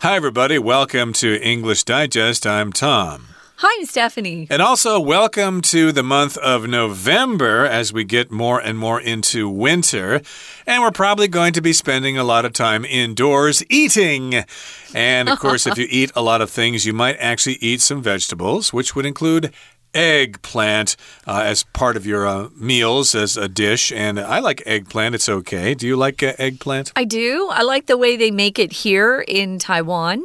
Hi, everybody. Welcome to English Digest. I'm Tom. Hi, I'm Stephanie. And also, welcome to the month of November as we get more and more into winter. And we're probably going to be spending a lot of time indoors eating. And of course, if you eat a lot of things, you might actually eat some vegetables, which would include eggplant uh, as part of your uh, meals as a dish. And I like eggplant. It's okay. Do you like uh, eggplant? I do. I like the way they make it here in Taiwan.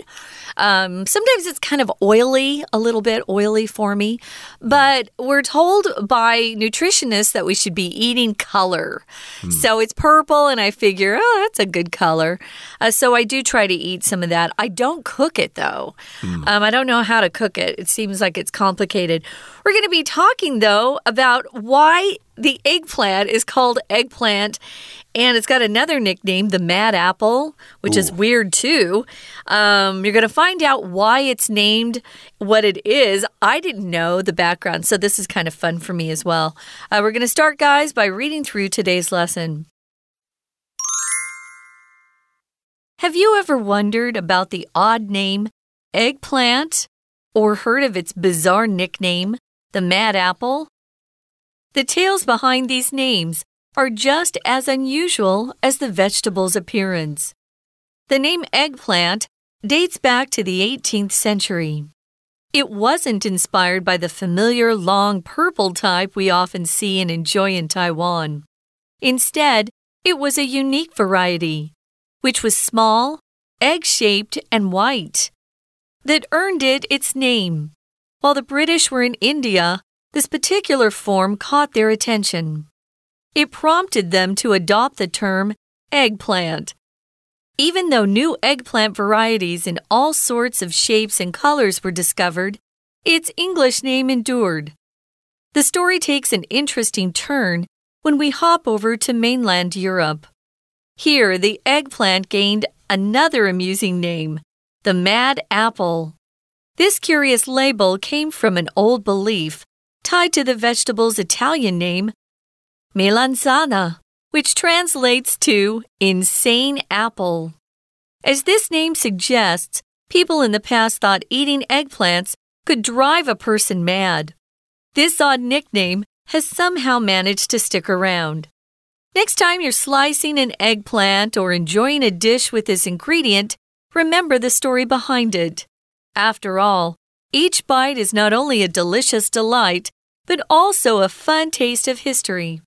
Um, sometimes it's kind of oily, a little bit oily for me, but we're told by nutritionists that we should be eating color. Mm. So it's purple, and I figure, oh, that's a good color. Uh, so I do try to eat some of that. I don't cook it though. Mm. Um, I don't know how to cook it. It seems like it's complicated. We're going to be talking though about why the eggplant is called eggplant and it's got another nickname, the Mad Apple, which Ooh. is weird too. Um, you're going to find out why it's named what it is. I didn't know the background, so this is kind of fun for me as well. Uh, we're going to start, guys, by reading through today's lesson. Have you ever wondered about the odd name eggplant or heard of its bizarre nickname, the Mad Apple? The tales behind these names are just as unusual as the vegetable's appearance. The name eggplant dates back to the 18th century. It wasn't inspired by the familiar long purple type we often see and enjoy in Taiwan. Instead, it was a unique variety, which was small, egg shaped, and white, that earned it its name. While the British were in India, this particular form caught their attention. It prompted them to adopt the term eggplant. Even though new eggplant varieties in all sorts of shapes and colors were discovered, its English name endured. The story takes an interesting turn when we hop over to mainland Europe. Here, the eggplant gained another amusing name, the mad apple. This curious label came from an old belief tied to the vegetable's Italian name, melanzana, which translates to insane apple. As this name suggests, people in the past thought eating eggplants could drive a person mad. This odd nickname has somehow managed to stick around. Next time you're slicing an eggplant or enjoying a dish with this ingredient, remember the story behind it. After all, each bite is not only a delicious delight, but also a fun taste of history.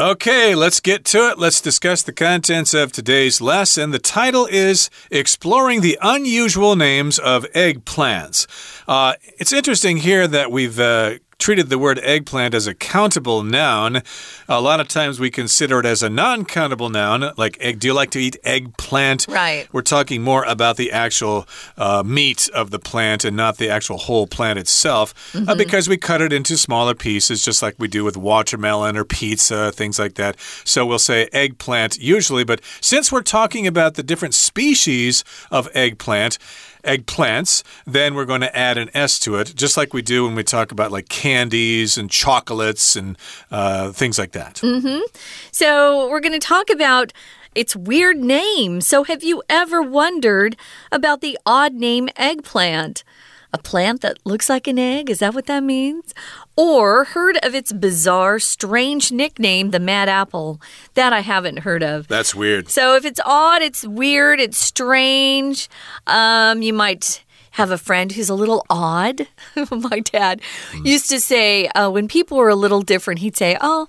Okay, let's get to it. Let's discuss the contents of today's lesson. The title is Exploring the Unusual Names of Eggplants. Uh, it's interesting here that we've uh, treated the word eggplant as a countable noun. A lot of times we consider it as a non countable noun, like egg. Do you like to eat eggplant? Right. We're talking more about the actual uh, meat of the plant and not the actual whole plant itself mm -hmm. uh, mm-hmm. because we cut it into smaller pieces, just like we do with watermelon or pizza, things like that. So we'll say eggplant usually, but since we're talking about the different species of eggplant, eggplants, then we're going to add an S to it, just like we do when we talk about like candies and chocolates and uh, things like that. Mm -hmm. So we're going to talk about its weird name. So, have you ever wondered about the odd name eggplant? A plant that looks like an egg? Is that what that means? Or heard of its bizarre, strange nickname, the Mad Apple? That I haven't heard of. That's weird. So if it's odd, it's weird, it's strange, um, you might have a friend who's a little odd. My dad mm. used to say uh, when people were a little different, he'd say, Oh,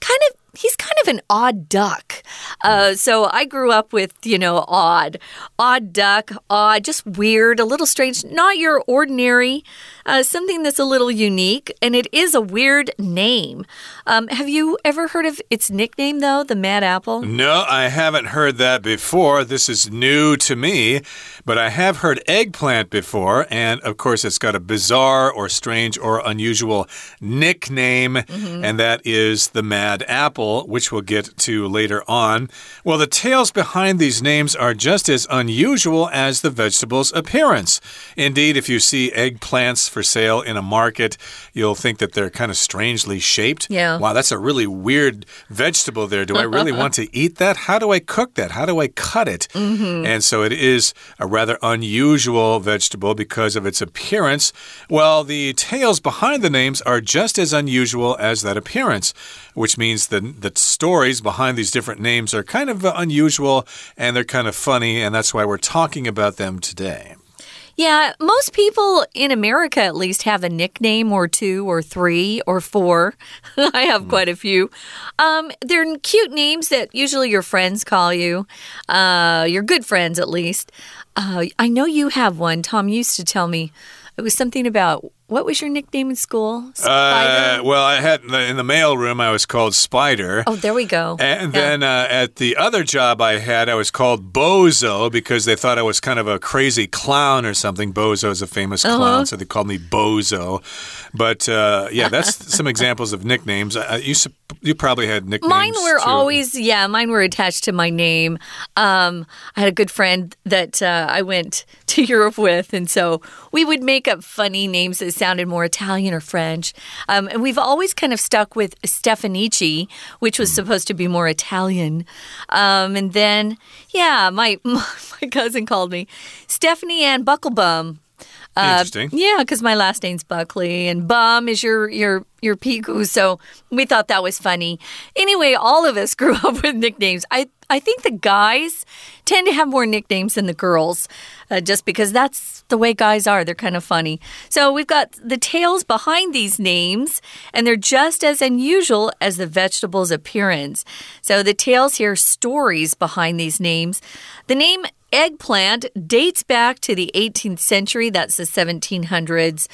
kind of he's kind of an odd duck. Uh, so I grew up with, you know, odd, odd duck, odd, just weird, a little strange, not your ordinary, uh, something that's a little unique, and it is a weird name. Um, have you ever heard of its nickname, though, the Mad Apple? No, I haven't heard that before. This is new to me, but I have heard eggplant before, and of course, it's got a bizarre or strange or unusual nickname, mm -hmm. and that is the Mad Apple apple, which we'll get to later on. Well, the tales behind these names are just as unusual as the vegetable's appearance. Indeed, if you see eggplants for sale in a market, you'll think that they're kind of strangely shaped. Yeah. Wow, that's a really weird vegetable there. Do I really want to eat that? How do I cook that? How do I cut it? Mm -hmm. And so it is a rather unusual vegetable because of its appearance. Well, the tales behind the names are just as unusual as that appearance, which means that the stories behind these different names are kind of unusual and they're kind of funny, and that's why we're talking about them today. Yeah, most people in America at least have a nickname or two or three or four. I have quite a few. Um, they're cute names that usually your friends call you, uh, your good friends at least. Uh, I know you have one. Tom used to tell me it was something about what was your nickname in school? Uh, well, I had in the, in the mail room. I was called Spider. Oh, there we go. And yeah. then uh, at the other job I had, I was called Bozo because they thought I was kind of a crazy clown or something. Bozo is a famous clown, uh -huh. so they called me Bozo. But uh, yeah, that's some examples of nicknames. Uh, you you probably had nicknames. Mine were too. always yeah, mine were attached to my name. Um, I had a good friend that uh, I went to Europe with, and so we would make up funny names that sounded more Italian or French. Um, and we've always kind of stuck with Stefanici, which was supposed to be more Italian. Um, and then, yeah, my, my cousin called me Stephanie Ann Bucklebum. Uh, Interesting. Yeah, because my last name's Buckley, and Bum is your your your Piku. So we thought that was funny. Anyway, all of us grew up with nicknames. I I think the guys tend to have more nicknames than the girls, uh, just because that's the way guys are. They're kind of funny. So we've got the tales behind these names, and they're just as unusual as the vegetable's appearance. So the tales here, stories behind these names. The name eggplant dates back to the 18th century, that's the 1700s.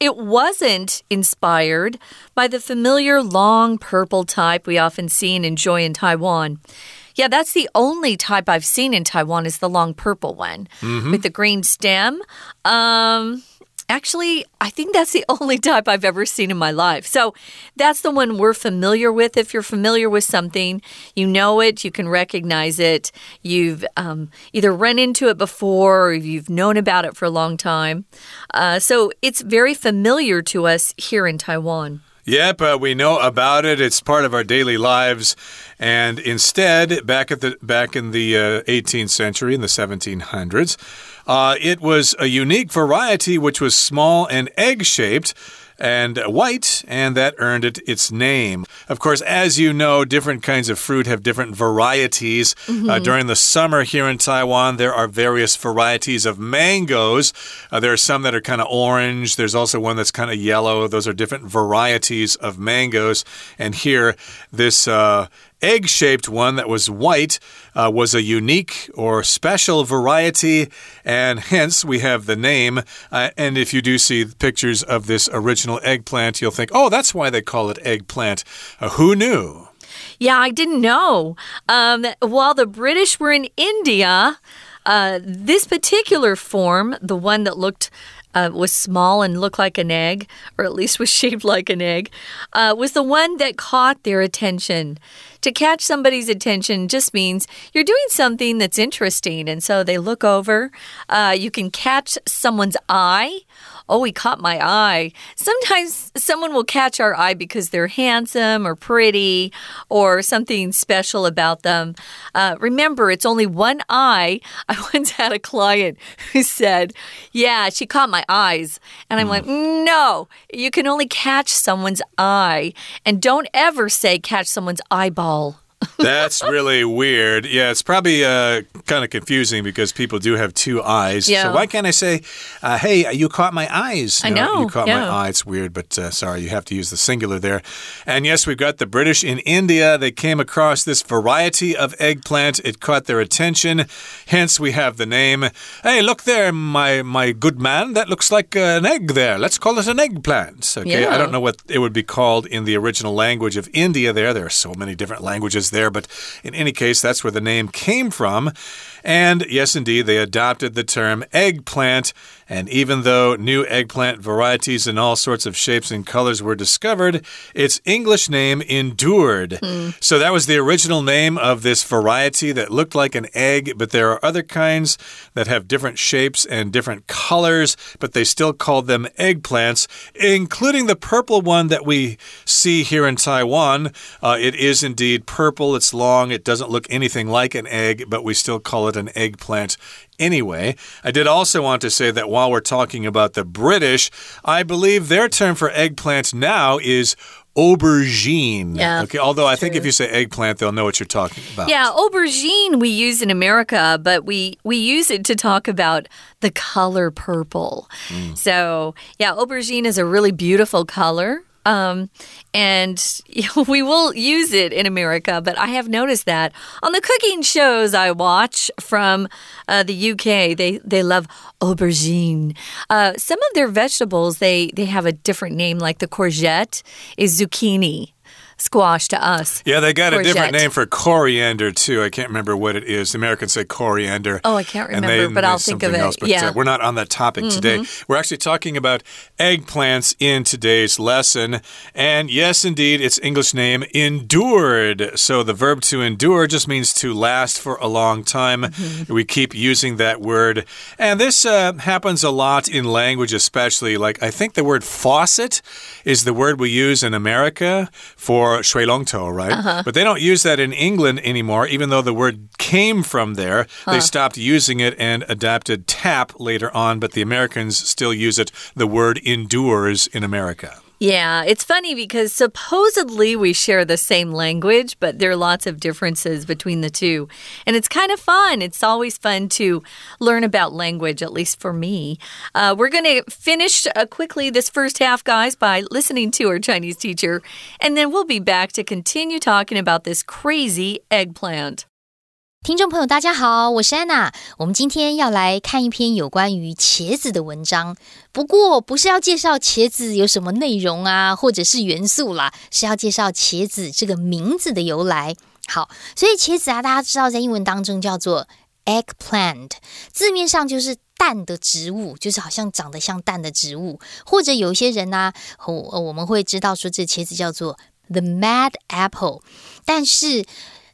It wasn't inspired by the familiar long purple type we often see and enjoy in Taiwan. Yeah, that's the only type I've seen in Taiwan is the long purple one mm -hmm. with the green stem. Um, Actually, I think that's the only type I've ever seen in my life. So that's the one we're familiar with. If you're familiar with something, you know it, you can recognize it. You've um, either run into it before or you've known about it for a long time. Uh, so it's very familiar to us here in Taiwan. Yep, uh, we know about it. It's part of our daily lives. And instead, back at the back in the uh, 18th century, in the 1700s, uh, it was a unique variety which was small and egg shaped and white, and that earned it its name. Of course, as you know, different kinds of fruit have different varieties. Mm -hmm. uh, mm-hmm. during the summer here in Taiwan, there are various varieties of mangoes. Uh, there are some that are kind of orange. There's also one that's kind of yellow. Those are different varieties of mangoes. And here, this uh, egg shaped one that was white uh, was a unique or special variety, and hence we have the name. Uh, and if you do see pictures of this original eggplant, you'll think, oh, that's why they call it eggplant. Uh, who knew? Yeah, I didn't know. Um, while the British were in India, uh, this particular form, the one that looked uh, was small and looked like an egg, or at least was shaped like an egg, uh, was the one that caught their attention. To catch somebody's attention just means you're doing something that's interesting, and so they look over. Uh, you can catch someone's eye oh, he caught my eye. Sometimes someone will catch our eye because they're handsome or pretty or something special about them. Uh, remember, it's only one eye. I once had a client who said, Yeah, she caught my eyes. And I'm mm. like, No, you can only catch someone's eye. And don't ever say catch someone's eyeball. That's really weird. Yeah, it's probably uh, kind of confusing because people do have two eyes. Yeah. So why can't I say, uh, hey, you caught my eyes? I know. You caught yeah. my eye. It's weird, but uh, sorry, you have to use the singular there. And yes, we've got the British in India. They came across this variety of eggplant. It caught their attention. Hence, we have the name. Hey, look there, my, my good man. That looks like an egg there. Let's call it an eggplant. Okay. Yeah. I don't know what it would be called in the original language of India there. There are so many different languages there, but in any case, that's where the name came from. And yes, indeed, they adopted the term eggplant And even though new eggplant varieties in all sorts of shapes and colors were discovered, its English name endured. Mm. So that was the original name of this variety that looked like an egg, but there are other kinds that have different shapes and different colors, but they still called them eggplants, including the purple one that we see here in Taiwan. Uh, it is indeed purple, it's long, it doesn't look anything like an egg, but we still call it an eggplant anyway. I did also want to say that while we're talking about the British, I believe their term for eggplant now is aubergine. Yeah. Okay. Although I think if you say eggplant, they'll know what you're talking about. Yeah, aubergine we use in America, but we we use it to talk about the color purple. Mm. So yeah, aubergine is a really beautiful color. Um, and we will use it in America, but I have noticed that on the cooking shows I watch from uh, the UK, they they love aubergine. Uh, some of their vegetables they they have a different name, like the courgette is zucchini squash to us. Yeah, they got courgette. a different name for coriander too. I can't remember what it is. The Americans say coriander. Oh, I can't remember, they, but I'll think of it. Else, but, yeah, uh, we're not on that topic mm -hmm. today. We're actually talking about eggplants in today's lesson. And yes, indeed, its English name endured. So the verb to endure just means to last for a long time. Mm -hmm. We keep using that word, and this uh, happens a lot in language, especially like I think the word faucet is the word we use in America for or shui long to, right? Uh -huh. But they don't use that in England anymore, even though the word came from there. Huh. They stopped using it and adapted tap later on, but the Americans still use it. The word endures in America. Yeah, it's funny because supposedly we share the same language, but there are lots of differences between the two. And it's kind of fun. It's always fun to learn about language, at least for me. Uh, we're going to finish uh, quickly this first half, guys, by listening to our Chinese teacher. And then we'll be back to continue talking about this crazy eggplant. 听众朋友，大家好，我是安娜。我们今天要来看一篇有关于茄子的文章，不过不是要介绍茄子有什么内容啊，或者是元素啦，是要介绍茄子这个名字的由来。好，所以茄子啊，大家知道在英文当中叫做 eggplant，字面上就是蛋的植物，就是好像长得像蛋的植物，或者有些人呢，我我们会知道说这茄子叫做 the mad apple，但是。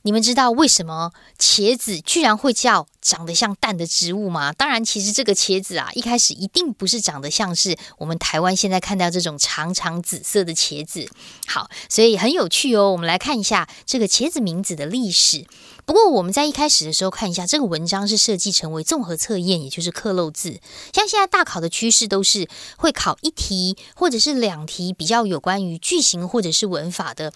你们知道为什么茄子居然会叫长得像蛋的植物吗？当然，其实这个茄子啊，一开始一定不是长得像是我们台湾现在看到这种长长紫色的茄子。好，所以很有趣哦。我们来看一下这个茄子名字的历史。不过我们在一开始的时候看一下，这个文章是设计成为综合测验，也就是刻漏字。像现在大考的趋势都是会考一题或者是两题比较有关于句型或者是文法的。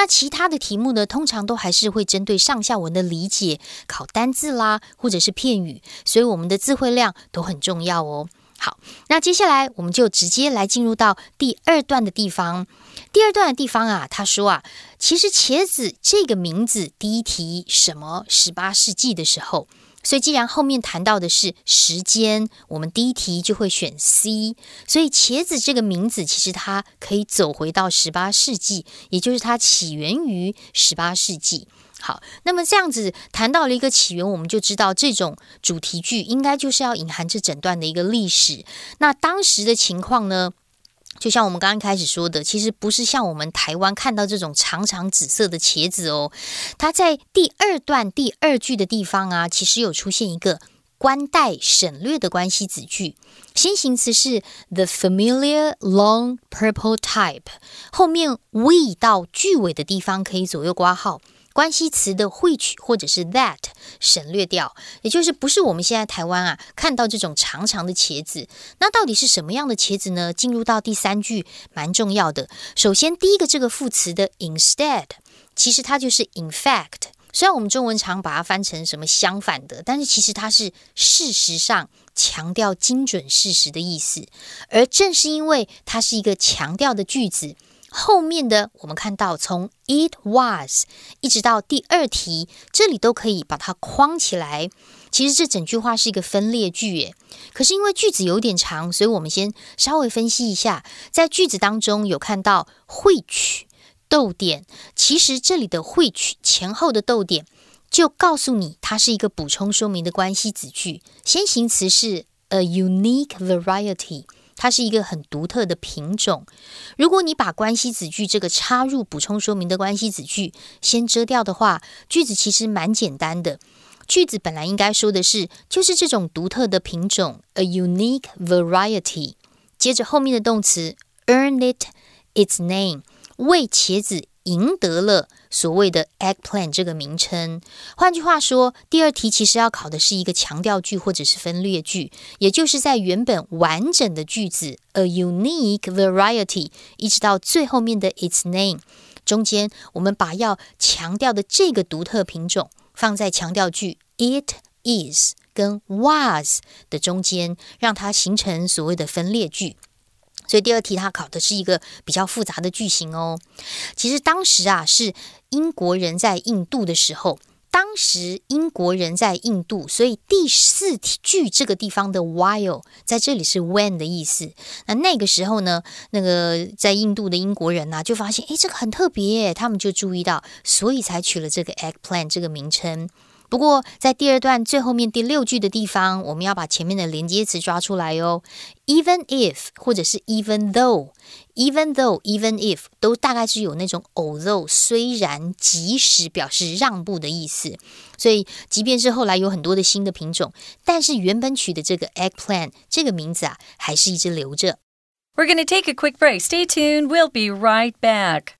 那其他的题目呢，通常都还是会针对上下文的理解，考单字啦，或者是片语，所以我们的词汇量都很重要哦。好，那接下来我们就直接来进入到第二段的地方。第二段的地方啊，他说啊，其实茄子这个名字，第一题什么十八世纪的时候。所以，既然后面谈到的是时间，我们第一题就会选 C。所以，茄子这个名字其实它可以走回到十八世纪，也就是它起源于十八世纪。好，那么这样子谈到了一个起源，我们就知道这种主题句应该就是要隐含这整段的一个历史。那当时的情况呢？就像我们刚刚开始说的，其实不是像我们台湾看到这种长长紫色的茄子哦。它在第二段第二句的地方啊，其实有出现一个冠带省略的关系子句，先行词是 the familiar long purple type，后面 we 到句尾的地方可以左右挂号。关系词的汇取或者是 that 省略掉，也就是不是我们现在台湾啊看到这种长长的茄子。那到底是什么样的茄子呢？进入到第三句蛮重要的。首先第一个这个副词的 instead，其实它就是 in fact。虽然我们中文常把它翻成什么相反的，但是其实它是事实上强调精准事实的意思。而正是因为它是一个强调的句子。后面的我们看到，从 it was 一直到第二题，这里都可以把它框起来。其实这整句话是一个分裂句，耶。可是因为句子有点长，所以我们先稍微分析一下。在句子当中有看到 which 逗点，其实这里的 which 前后的逗点就告诉你，它是一个补充说明的关系子句。先行词是 a unique variety。它是一个很独特的品种。如果你把关系子句这个插入补充说明的关系子句先遮掉的话，句子其实蛮简单的。句子本来应该说的是，就是这种独特的品种，a unique variety。接着后面的动词 earn it its name，为茄子赢得了。所谓的 eggplant 这个名称，换句话说，第二题其实要考的是一个强调句或者是分裂句，也就是在原本完整的句子 a unique variety 一直到最后面的 its name 中间，我们把要强调的这个独特品种放在强调句 it is 跟 was 的中间，让它形成所谓的分裂句。所以第二题它考的是一个比较复杂的句型哦。其实当时啊是英国人在印度的时候，当时英国人在印度，所以第四句这个地方的 while 在这里是 when 的意思。那那个时候呢，那个在印度的英国人呢就发现，诶，这个很特别，他们就注意到，所以才取了这个 eggplant 这个名称。不过，在第二段最后面第六句的地方，我们要把前面的连接词抓出来哦。Even if 或者是 even though，even though，even if 都大概是有那种 although 虽然即使表示让步的意思。所以，即便是后来有很多的新的品种，但是原本取的这个 eggplant 这个名字啊，还是一直留着。We're going to take a quick break. Stay tuned. We'll be right back.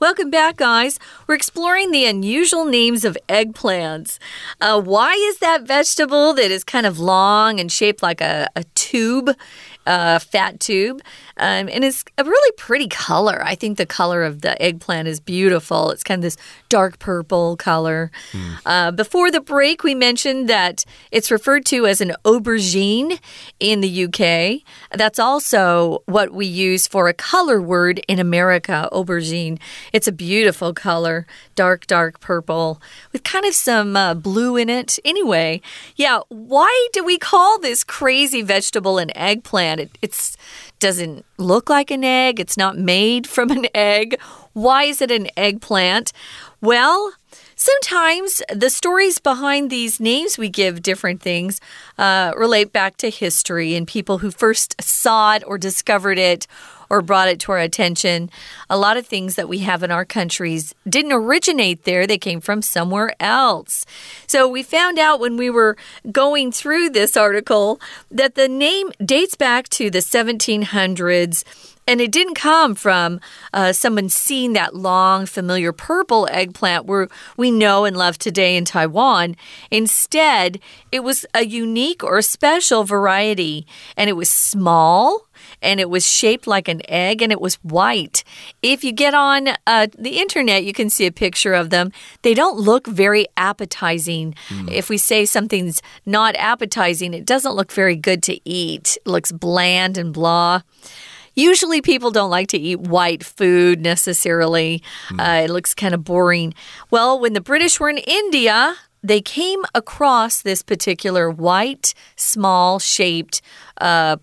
Welcome back, guys. We're exploring the unusual names of eggplants. Uh, why is that vegetable that is kind of long and shaped like a, a tube uh, fat tube. Um, and it's a really pretty color. I think the color of the eggplant is beautiful. It's kind of this dark purple color. Mm. Uh, before the break, we mentioned that it's referred to as an aubergine in the UK. That's also what we use for a color word in America, aubergine. It's a beautiful color, dark, dark purple with kind of some uh, blue in it. Anyway, yeah, why do we call this crazy vegetable an eggplant? It it's doesn't look like an egg. It's not made from an egg. Why is it an eggplant? Well, sometimes the stories behind these names we give different things uh, relate back to history and people who first saw it or discovered it or brought it to our attention. A lot of things that we have in our countries didn't originate there, they came from somewhere else. So we found out when we were going through this article that the name dates back to the 1700s. And it didn't come from uh, someone seeing that long, familiar purple eggplant where we know and love today in Taiwan. Instead, it was a unique or special variety, and it was small and it was shaped like an egg and it was white. If you get on uh, the internet, you can see a picture of them. They don't look very appetizing. Mm. If we say something's not appetizing, it doesn't look very good to eat. It looks bland and blah. Usually, people don't like to eat white food necessarily. Mm. Uh, it looks kind of boring. Well, when the British were in India, they came across this particular white, small shaped uh,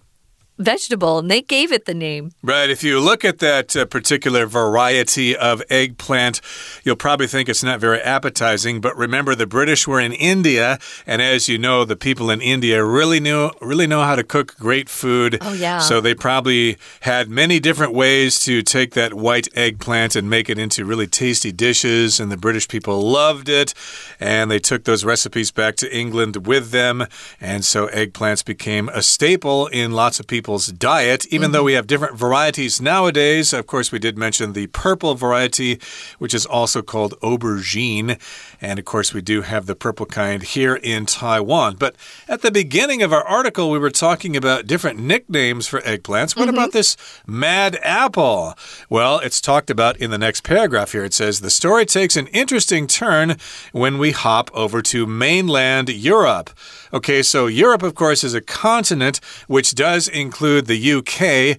vegetable, and they gave it the name. Right. If you look at that uh, particular variety of eggplant, you'll probably think it's not very appetizing. But remember, the British were in India, and as you know, the people in India really knew really know how to cook great food. Oh yeah. So they probably had many different ways to take that white eggplant and make it into really tasty dishes, and the British people loved it, and they took those recipes back to England with them, and so eggplants became a staple in lots of people people's diet, even mm -hmm. though we have different varieties nowadays. Of course, we did mention the purple variety, which is also called aubergine. And of course, we do have the purple kind here in Taiwan. But at the beginning of our article, we were talking about different nicknames for eggplants. What mm -hmm. about this mad apple? Well, it's talked about in the next paragraph here. It says the story takes an interesting turn when we hop over to mainland Europe. Okay, so Europe, of course, is a continent which does include the UK.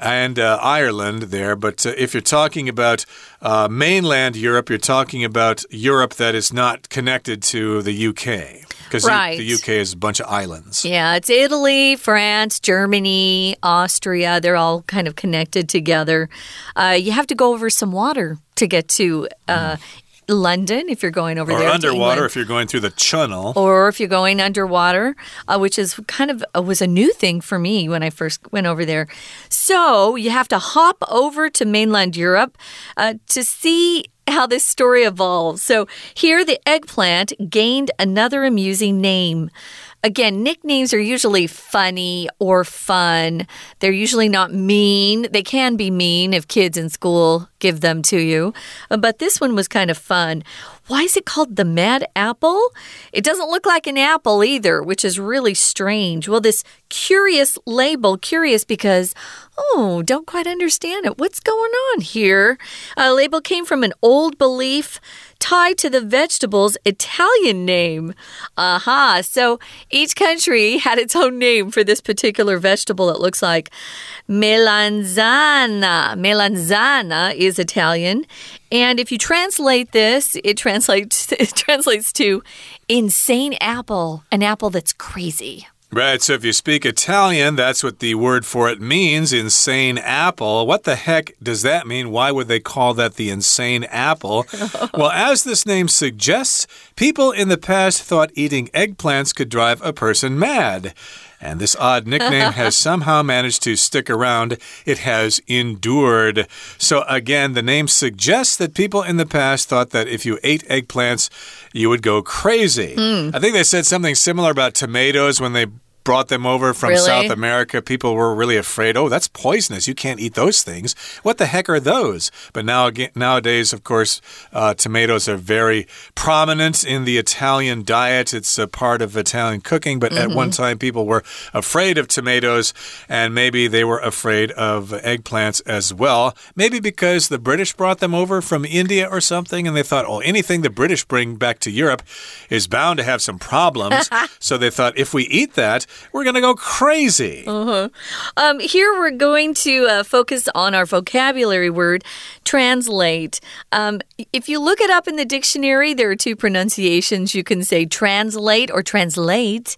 and uh, Ireland there. But uh, if you're talking about uh, mainland Europe, you're talking about Europe that is not connected to the UK. Because Right. the UK is a bunch of islands. Yeah, it's Italy, France, Germany, Austria. They're all kind of connected together. Uh, you have to go over some water to get to uh, London if you're going over Or there. to underwater if you're going through the channel. or if you're going underwater, uh, which is kind of uh, was a new thing for me when I first went over there. So you have to hop over to mainland Europe uh, to see how this story evolves. So here, the eggplant gained another amusing name. Again, nicknames are usually funny or fun. They're usually not mean. They can be mean if kids in school give them to you. Uh, But this one was kind of fun. Why is it called the Mad Apple? It doesn't look like an apple either, which is really strange. Well, this curious label, curious because, oh, don't quite understand it. What's going on here? A label came from an old belief tied to the vegetable's Italian name. Aha. So each country had its own name for this particular vegetable, it looks like. Melanzana. Melanzana is Italian. And if you translate this, it translates it translates to insane apple, an apple that's crazy. Right, so if you speak Italian, that's what the word for it means insane apple. What the heck does that mean? Why would they call that the insane apple? well, as this name suggests, people in the past thought eating eggplants could drive a person mad. And this odd nickname has somehow managed to stick around. It has endured. So, again, the name suggests that people in the past thought that if you ate eggplants, you would go crazy. Hmm. I think they said something similar about tomatoes when they brought them over from Really? South America. People were really afraid. Oh, that's poisonous. You can't eat those things. What the heck are those? But now, again, nowadays, of course, uh, tomatoes are very prominent in the Italian diet. It's a part of Italian cooking. But at one time, people were afraid of tomatoes, and maybe they were afraid of eggplants as well. Maybe because the British brought them over from India or something, and they thought, oh, anything the British bring back to Europe is bound to have some problems. so they thought, if we eat that, we're going to go crazy. Um, here we're going to uh, focus on our vocabulary word, translate. Um, if you look it up in the dictionary, there are two pronunciations. You can say translate or translate,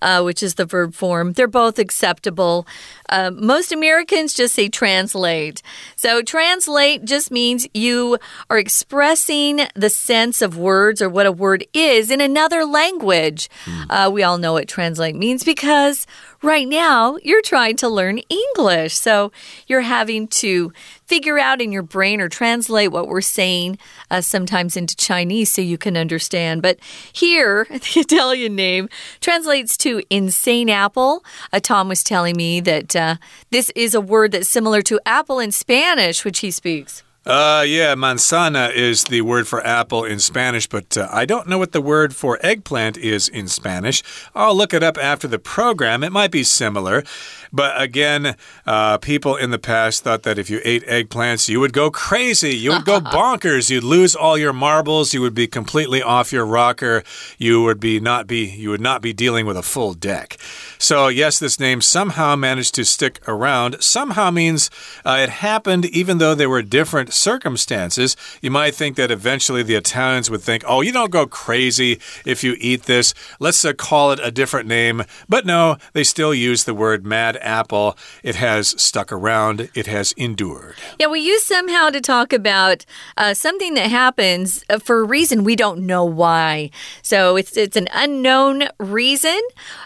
uh, which is the verb form. They're both acceptable. Uh, most Americans just say translate. So, translate just means you are expressing the sense of words or what a word is in another language. Uh, we all know what translate means because right now you're trying to learn English. So, you're having to figure out in your brain or translate what we're saying uh, sometimes into Chinese so you can understand. But here, the Italian name translates to insane apple. Uh, Tom was telling me that uh, this is a word that's similar to apple in Spanish, which he speaks. Uh, yeah, manzana is the word for apple in Spanish, but uh, I don't know what the word for eggplant is in Spanish. I'll look it up after the program. It might be similar. But again, uh, people in the past thought that if you ate eggplants, you would go crazy. You would go bonkers. You'd lose all your marbles. You would be completely off your rocker. You would be not be you would not be dealing with a full deck. So yes, this name somehow managed to stick around. Somehow means uh, it happened even though there were different circumstances. You might think that eventually the Italians would think, "Oh, you don't go crazy if you eat this. Let's uh, call it a different name." But no, they still use the word mad apple. It has stuck around. It has endured. Yeah, we use somehow to talk about uh, something that happens uh, for a reason we don't know why. So it's it's an unknown reason,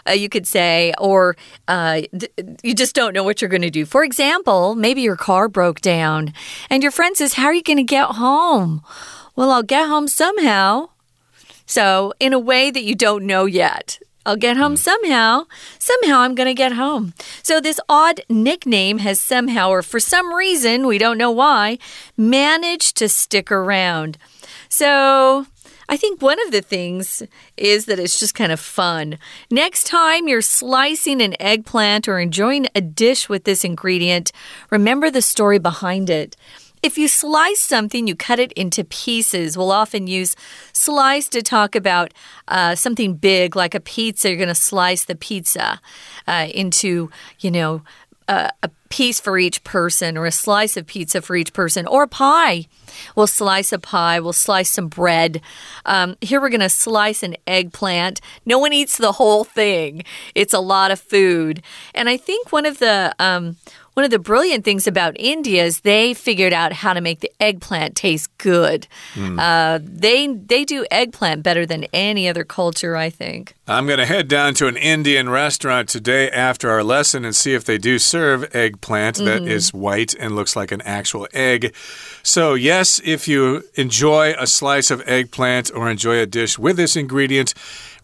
uh, you could say, or uh, you just don't know what you're going to do. For example, maybe your car broke down, and your friend says, "How are you going to get home?" Well, I'll get home somehow. So, in a way that you don't know yet. I'll get home somehow. Somehow I'm going to get home. So, this odd nickname has somehow, or for some reason, we don't know why, managed to stick around. So, I think one of the things is that it's just kind of fun. Next time you're slicing an eggplant or enjoying a dish with this ingredient, remember the story behind it. If you slice something, you cut it into pieces. We'll often use slice to talk about uh, something big like a pizza. You're going to slice the pizza uh, into, you know, uh, a, piece for each person or a slice of pizza for each person or a pie. We'll slice a pie, we'll slice some bread. Um, here we're going to slice an eggplant. No one eats the whole thing, it's a lot of food. And I think one of the. Um, one of the brilliant things about India is they figured out how to make the eggplant taste good. Mm. Uh, they they do eggplant better than any other culture, I think. I'm going to head down to an Indian restaurant today after our lesson and see if they do serve eggplant mm. that mm-hmm. is white and looks like an actual egg. So, yes, if you enjoy a slice of eggplant or enjoy a dish with this ingredient,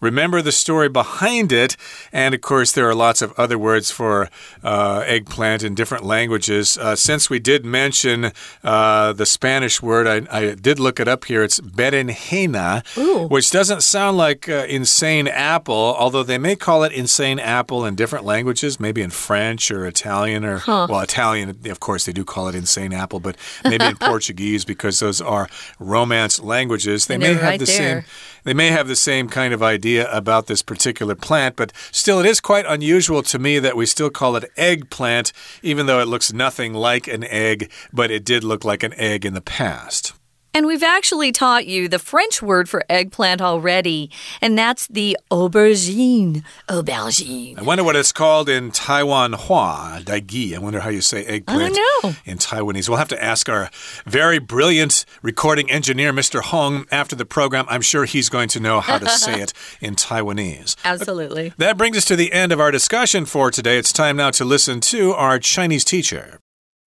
remember the story behind it. And of course, there are lots of other words for uh, eggplant in different languages. Uh, since we did mention uh, the Spanish word, I, I, did look it up here. It's berenjena, Ooh. which doesn't sound like uh, insane apple, although they may call it insane apple in different languages, maybe in French or Italian or, huh. well, Italian, of course, they do call it insane apple, but maybe in Portuguese because those are Romance languages. They may have right the there. same they may have the same kind of idea about this particular plant, but still, it is quite unusual to me that we still call it eggplant, even though it looks nothing like an egg, but it did look like an egg in the past. And we've actually taught you the French word for eggplant already, and that's the aubergine. Aubergine. I wonder what it's called in Taiwan Hua, Daigi. I wonder how you say eggplant oh, I don't know. in Taiwanese. We'll have to ask our very brilliant recording engineer, Mr. Hong, after the program. I'm sure he's going to know how to say it in Taiwanese. Absolutely. That brings us to the end of our discussion for today. It's time now to listen to our Chinese teacher.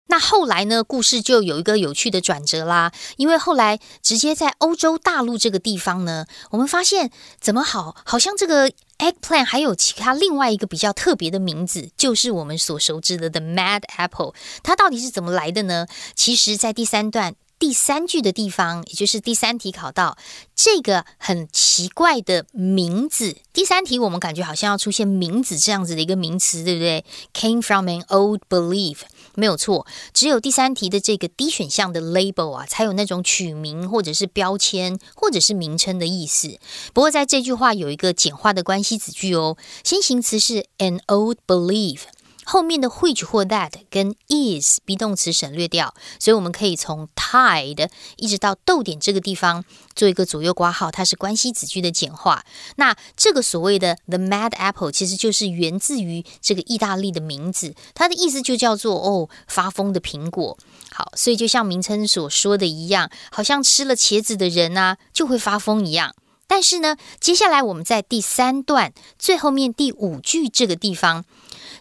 那后来呢？故事就有一个有趣的转折啦。因为后来直接在欧洲大陆这个地方呢，我们发现怎么好，好像这个 eggplant 还有其他另外一个比较特别的名字，就是我们所熟知的 the mad apple。它到底是怎么来的呢？其实，在第三段。第三句的地方，也就是第三题考到这个很奇怪的名字。第三题我们感觉好像要出现名字这样子的一个名词，对不对？Came from an old belief，没有错。只有第三题的这个 D 选项的 label 啊，才有那种取名或者是标签或者是名称的意思。不过在这句话有一个简化的关系子句哦，先行词是 an old belief。后面的 which 或 that 跟 is be 动词省略掉，所以我们可以从 tied 一直到逗点这个地方做一个左右挂号，它是关系子句的简化。那这个所谓的 the mad apple 其实就是源自于这个意大利的名字，它的意思就叫做哦发疯的苹果。好，所以就像名称所说的一样，好像吃了茄子的人啊就会发疯一样。但是呢，接下来我们在第三段最后面第五句这个地方。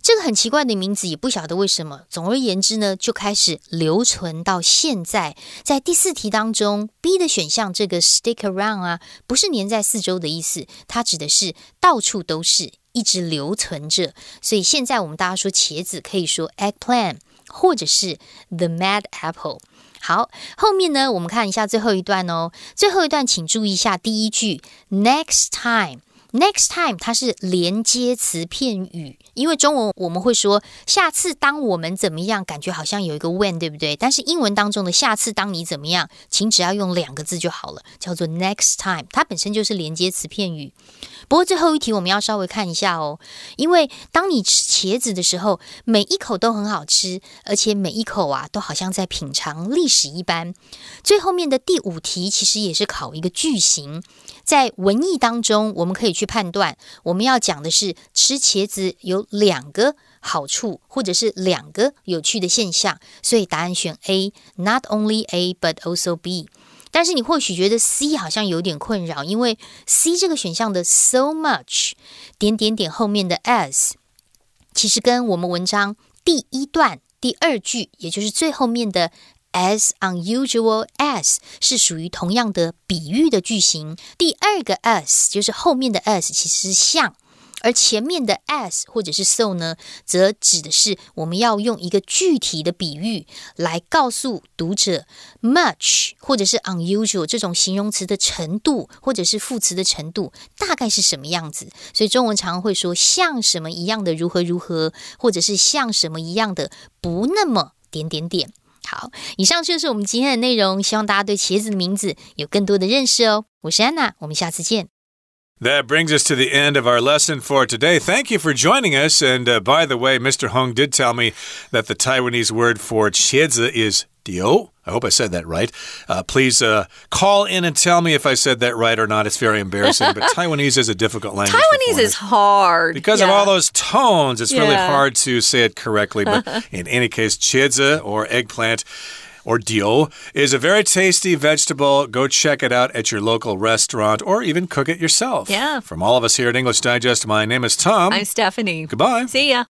这个很奇怪的名字，也不晓得为什么。总而言之呢，就开始留存到现在。在第四题当中，B 的选项这个 stick around 啊，不是粘在四周的意思，它指的是到处都是，一直留存着。所以现在我们大家说茄子，可以说 eggplant，或者是 the mad apple。好，后面呢，我们看一下最后一段哦。最后一段，请注意一下第一句 next time。Next time，它是连接词片语，因为中文我们会说下次当我们怎么样，感觉好像有一个 when，对不对？但是英文当中的下次当你怎么样，请只要用两个字就好了，叫做 next time，它本身就是连接词片语。不过最后一题我们要稍微看一下哦，因为当你吃茄子的时候，每一口都很好吃，而且每一口啊都好像在品尝历史一般。最后面的第五题其实也是考一个句型。在文艺当中，我们可以去判断，我们要讲的是吃茄子有两个好处，或者是两个有趣的现象，所以答案选 A，not only A but also B。但是你或许觉得 C 好像有点困扰，因为 C 这个选项的 so much 点点点后面的 as，其实跟我们文章第一段第二句，也就是最后面的。As unusual as 是属于同样的比喻的句型。第二个 as 就是后面的 as 其实是像，而前面的 as 或者是 so 呢，则指的是我们要用一个具体的比喻来告诉读者 much 或者是 unusual 这种形容词的程度，或者是副词的程度大概是什么样子。所以中文常会说像什么一样的如何如何，或者是像什么一样的不那么点点点。好，以上就是我们今天的内容，希望大家对茄子的名字有更多的认识哦。我是安娜，我们下次见。 That brings us to the end of our lesson for today. Thank you for joining us. And uh, by the way, Mr. Hung did tell me that the Taiwanese word for 茄子 is dio. I hope I said that right. Uh, please uh, call in and tell me if I said that right or not. It's very embarrassing, but Taiwanese is a difficult language. Taiwanese is hard. Because of all those tones, it's really hard to say it correctly. But in any case, chizi or eggplant or dio is a very tasty vegetable. Go check it out at your local restaurant or even cook it yourself. Yeah. From all of us here at English Digest, my name is Tom. I'm Stephanie. Goodbye. See ya.